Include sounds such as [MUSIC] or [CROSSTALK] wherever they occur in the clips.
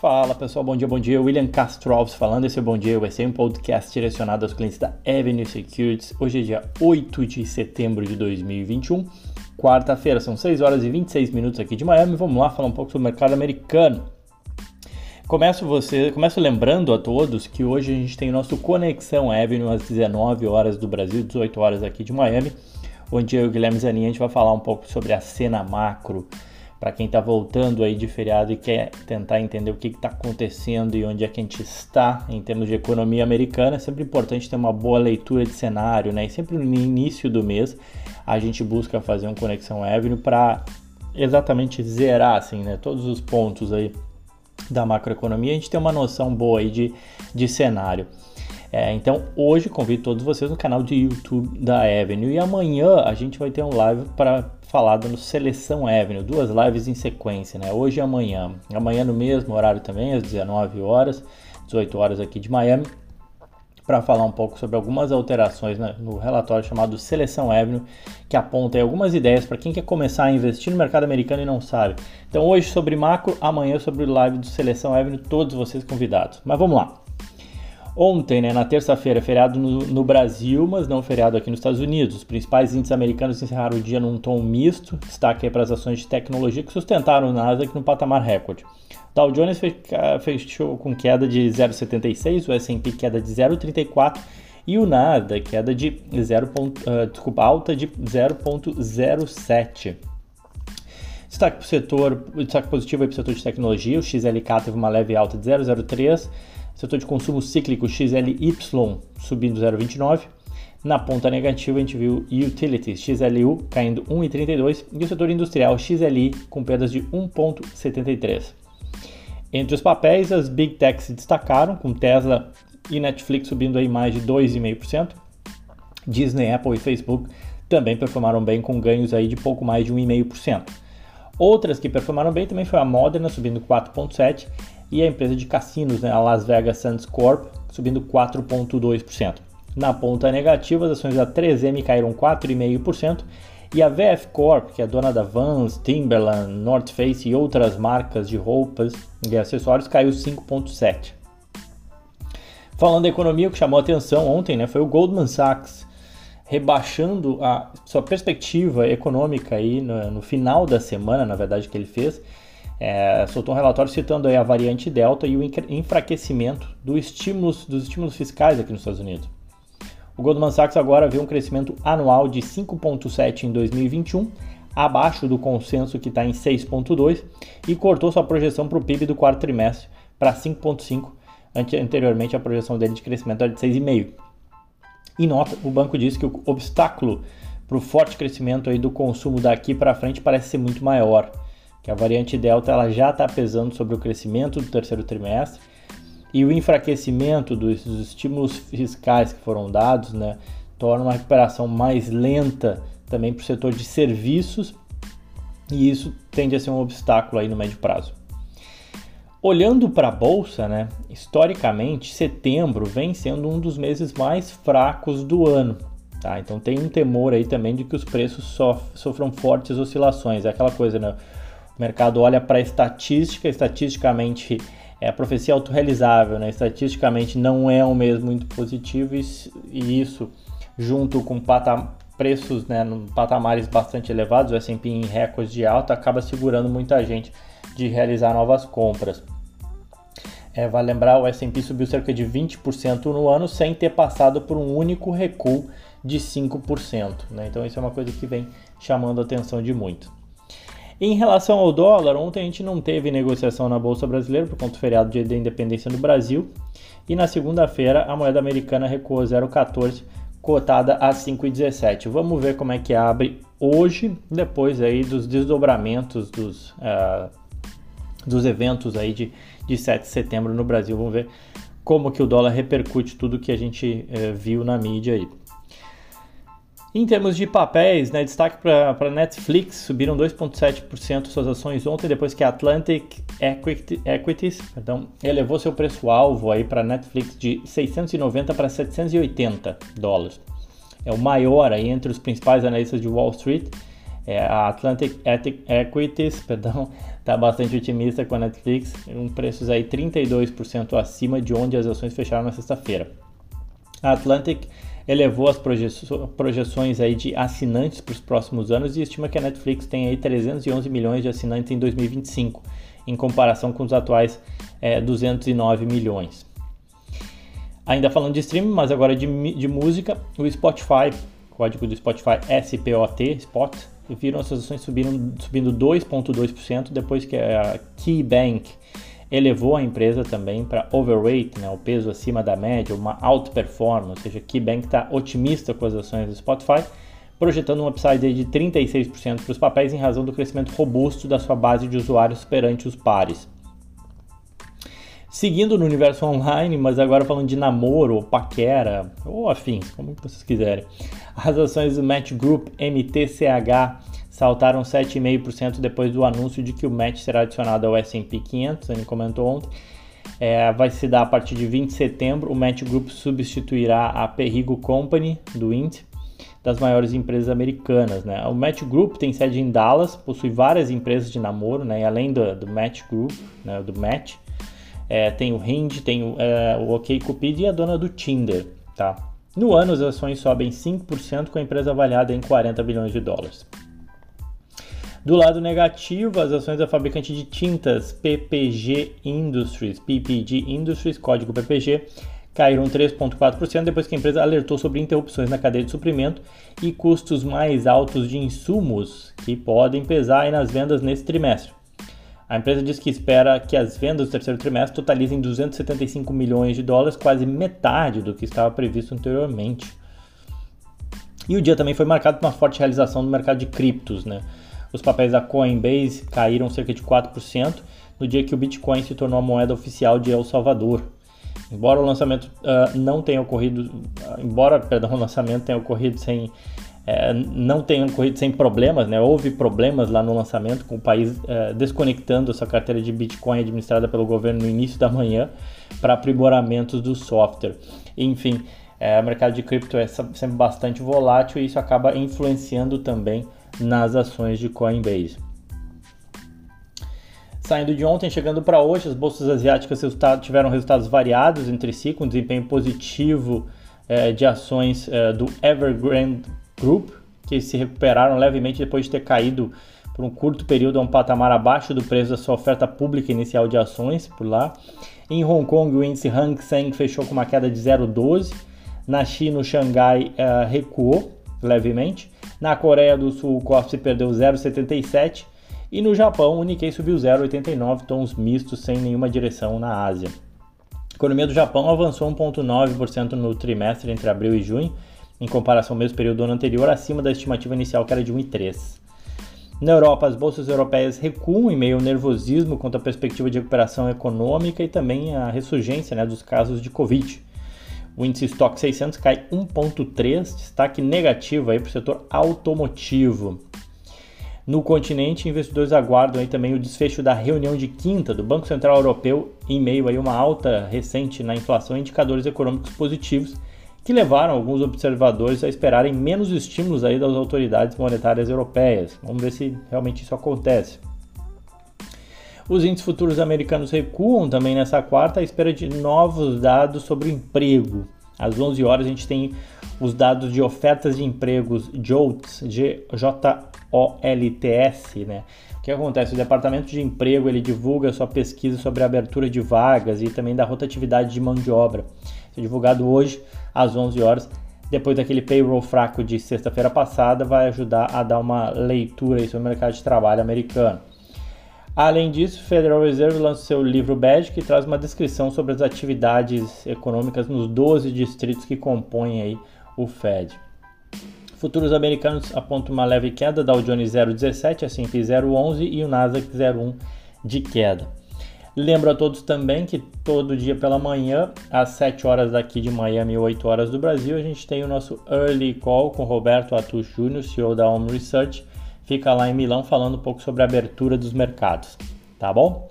Fala pessoal, bom dia, bom dia. William Castro Alves falando. Esse é Bom Dia, vai ser um podcast direcionado aos clientes da Avenue Securities. Hoje é dia 8 de setembro de 2021, quarta-feira, são 6 horas e 26 minutos aqui de Miami. Vamos lá falar um pouco sobre o mercado americano. Começo, você, começo lembrando a todos que hoje a gente tem o nosso Conexão Avenue às 19 horas do Brasil, 18 horas aqui de Miami, onde eu e o Guilherme Zanin a gente vai falar um pouco sobre a cena macro para quem está voltando aí de feriado e quer tentar entender o que está acontecendo e onde é que a gente está em termos de economia americana, é sempre importante ter uma boa leitura de cenário, né? E sempre no início do mês a gente busca fazer um Conexão Avenue para exatamente zerar, assim, né? Todos os pontos aí da macroeconomia, a gente tem uma noção boa aí de, de cenário. É, então hoje convido todos vocês no canal de YouTube da Avenue e amanhã a gente vai ter um live para falar no Seleção Avenue, duas lives em sequência, né? Hoje e amanhã. Amanhã no mesmo horário também, às 19 horas, 18 horas aqui de Miami, para falar um pouco sobre algumas alterações né, no relatório chamado Seleção Avenue, que aponta algumas ideias para quem quer começar a investir no mercado americano e não sabe. Então hoje sobre macro, amanhã sobre o live do Seleção Avenue, todos vocês convidados. Mas vamos lá. Ontem, né, na terça-feira, feriado no, no, Brasil, mas não feriado aqui nos Estados Unidos. Os principais índices americanos encerraram o dia num tom misto, destaque para as ações de tecnologia que sustentaram o Nasdaq no patamar recorde. Dow Jones fechou com queda de 0,76, o S&P queda de 0,34 e o Nasdaq queda de 0. Uh, desculpa, alta de 0,07. Destaque para o setor, destaque positivo para o setor de tecnologia, o XLK teve uma leve alta de 0,03 Setor de consumo cíclico XLY subindo 0,29. Na ponta negativa, a gente viu Utilities XLU caindo 1,32 e o setor industrial XLI com perdas de 1,73. Entre os papéis, as Big Techs se destacaram, com Tesla e Netflix subindo aí mais de 2,5%. Disney, Apple e Facebook também performaram bem com ganhos aí de pouco mais de 1,5%. Outras que performaram bem também foi a Moderna subindo 4,7% e a empresa de cassinos, né, a Las Vegas Sands Corp, subindo 4,2%. Na ponta negativa, as ações da 3M caíram 4,5% e a VF Corp, que é dona da Vans, Timberland, North Face e outras marcas de roupas e acessórios, caiu 5,7%. Falando da economia, o que chamou atenção ontem né, foi o Goldman Sachs rebaixando a sua perspectiva econômica aí no, no final da semana, na verdade, que ele fez, é, soltou um relatório citando a variante Delta e o enfraquecimento do estímulos, dos estímulos fiscais aqui nos Estados Unidos. O Goldman Sachs agora vê um crescimento anual de 5,7 em 2021, abaixo do consenso que está em 6,2, e cortou sua projeção para o PIB do quarto trimestre para 5,5, anteriormente a projeção dele de crescimento era de 6,5. Em nota, o banco disse que o obstáculo para o forte crescimento aí do consumo daqui para frente parece ser muito maior que a variante Delta ela já está pesando sobre o crescimento do terceiro trimestre e o enfraquecimento dos, dos estímulos fiscais que foram dados né, torna uma recuperação mais lenta também para o setor de serviços e isso tende a ser um obstáculo aí no médio prazo. Olhando para a bolsa, né, historicamente, setembro vem sendo um dos meses mais fracos do ano. Tá? Então tem um temor aí também de que os preços sof sofram fortes oscilações. É aquela coisa, né? O mercado olha para a estatística, estatisticamente é a profecia autorrealizável, né? Estatisticamente não é um mês muito positivo e, e isso, junto com preços né, patamares bastante elevados, o S&P em recordes de alta, acaba segurando muita gente de realizar novas compras. É, vale lembrar, o S&P subiu cerca de 20% no ano sem ter passado por um único recuo de 5%. Né? Então isso é uma coisa que vem chamando a atenção de muito. Em relação ao dólar, ontem a gente não teve negociação na Bolsa Brasileira por conta do feriado da Independência no Brasil. E na segunda-feira a moeda americana recuou 0,14, cotada a 5,17. Vamos ver como é que abre hoje, depois aí dos desdobramentos dos, uh, dos eventos aí de, de 7 de setembro no Brasil. Vamos ver como que o dólar repercute tudo que a gente uh, viu na mídia aí. Em termos de papéis, né, destaque para Netflix, subiram 2,7% suas ações ontem, depois que a Atlantic Equity, Equities perdão, elevou seu preço-alvo para Netflix de 690 para 780 dólares. É o maior aí entre os principais analistas de Wall Street. É, a Atlantic Equities, [LAUGHS] perdão, está bastante otimista com a Netflix, um preços aí 32% acima de onde as ações fecharam na sexta-feira. A Atlantic elevou as projeções aí de assinantes para os próximos anos e estima que a Netflix tem aí 311 milhões de assinantes em 2025, em comparação com os atuais é, 209 milhões. Ainda falando de streaming, mas agora de, de música, o Spotify, código do Spotify SPOT, Spot, viram as ações subindo, subindo 2,2% depois que a KeyBank elevou a empresa também para overweight, né, o peso acima da média, uma outperformance, ou seja, KeyBank está otimista com as ações do Spotify, projetando um upside de 36% para os papéis em razão do crescimento robusto da sua base de usuários perante os pares. Seguindo no universo online, mas agora falando de namoro, ou paquera, ou afins, como vocês quiserem. As ações do Match Group MTCH saltaram 7,5% depois do anúncio de que o Match será adicionado ao S&P 500, ele comentou ontem. É, vai se dar a partir de 20 de setembro. O Match Group substituirá a Perrigo Company do índice das maiores empresas americanas. Né? O Match Group tem sede em Dallas, possui várias empresas de namoro, né? e além do, do Match Group, né? do Match, é, tem o Hinge, tem o, é, o OkCupid e a dona do Tinder. Tá? No ano, as ações sobem 5% com a empresa avaliada em 40 bilhões de dólares. Do lado negativo, as ações da fabricante de tintas PPG Industries, PPG Industries, código PPG, caíram 3,4% depois que a empresa alertou sobre interrupções na cadeia de suprimento e custos mais altos de insumos que podem pesar nas vendas nesse trimestre. A empresa diz que espera que as vendas do terceiro trimestre totalizem 275 milhões de dólares, quase metade do que estava previsto anteriormente. E o dia também foi marcado por uma forte realização no mercado de criptos. Né? Os papéis da Coinbase caíram cerca de 4% no dia que o Bitcoin se tornou a moeda oficial de El Salvador. Embora o lançamento uh, não tenha ocorrido, uh, embora perdão, [LAUGHS] o lançamento tenha ocorrido sem é, não tenha ocorrido sem problemas, né? Houve problemas lá no lançamento, com o país é, desconectando sua carteira de Bitcoin administrada pelo governo no início da manhã para aprimoramentos do software. Enfim, é, o mercado de cripto é sempre bastante volátil e isso acaba influenciando também nas ações de Coinbase. Saindo de ontem, chegando para hoje, as bolsas asiáticas tiveram resultados variados entre si, com desempenho positivo é, de ações é, do Evergrande Group, que se recuperaram levemente depois de ter caído por um curto período a um patamar abaixo do preço da sua oferta pública inicial de ações por lá. Em Hong Kong, o índice Hang Seng fechou com uma queda de 0,12. Na China, o Xangai uh, recuou levemente. Na Coreia do Sul, o Kospi perdeu 0,77. E no Japão, o Nikkei subiu 0,89, tons mistos sem nenhuma direção na Ásia. A economia do Japão avançou 1,9% no trimestre entre abril e junho, em comparação ao mesmo período do ano anterior, acima da estimativa inicial que era de 1,3. Na Europa, as bolsas europeias recuam em meio ao nervosismo quanto à perspectiva de recuperação econômica e também a ressurgência né, dos casos de Covid. O índice Stock 600 cai 1,3, destaque negativo para o setor automotivo. No continente, investidores aguardam aí também o desfecho da reunião de quinta do Banco Central Europeu em meio a uma alta recente na inflação e indicadores econômicos positivos que levaram alguns observadores a esperarem menos estímulos aí das autoridades monetárias europeias. Vamos ver se realmente isso acontece. Os índices futuros americanos recuam também nessa quarta à espera de novos dados sobre o emprego. Às 11 horas a gente tem os dados de ofertas de empregos JOLTS, J-O-L-T-S, né? Que acontece? O Departamento de Emprego ele divulga sua pesquisa sobre a abertura de vagas e também da rotatividade de mão de obra. Isso é divulgado hoje às 11 horas. Depois daquele payroll fraco de sexta-feira passada, vai ajudar a dar uma leitura sobre o mercado de trabalho americano. Além disso, o Federal Reserve lança seu livro Badge, que traz uma descrição sobre as atividades econômicas nos 12 distritos que compõem aí o Fed. Futuros americanos apontam uma leve queda, Dow Jones 0,17, S&P 0,11 e o Nasdaq 0,1 de queda. Lembro a todos também que todo dia pela manhã, às 7 horas daqui de Miami e 8 horas do Brasil, a gente tem o nosso Early Call com Roberto Atus Jr., CEO da Home Research. Fica lá em Milão falando um pouco sobre a abertura dos mercados, tá bom?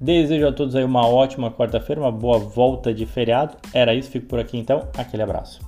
Desejo a todos aí uma ótima quarta-feira, uma boa volta de feriado. Era isso, fico por aqui então. Aquele abraço.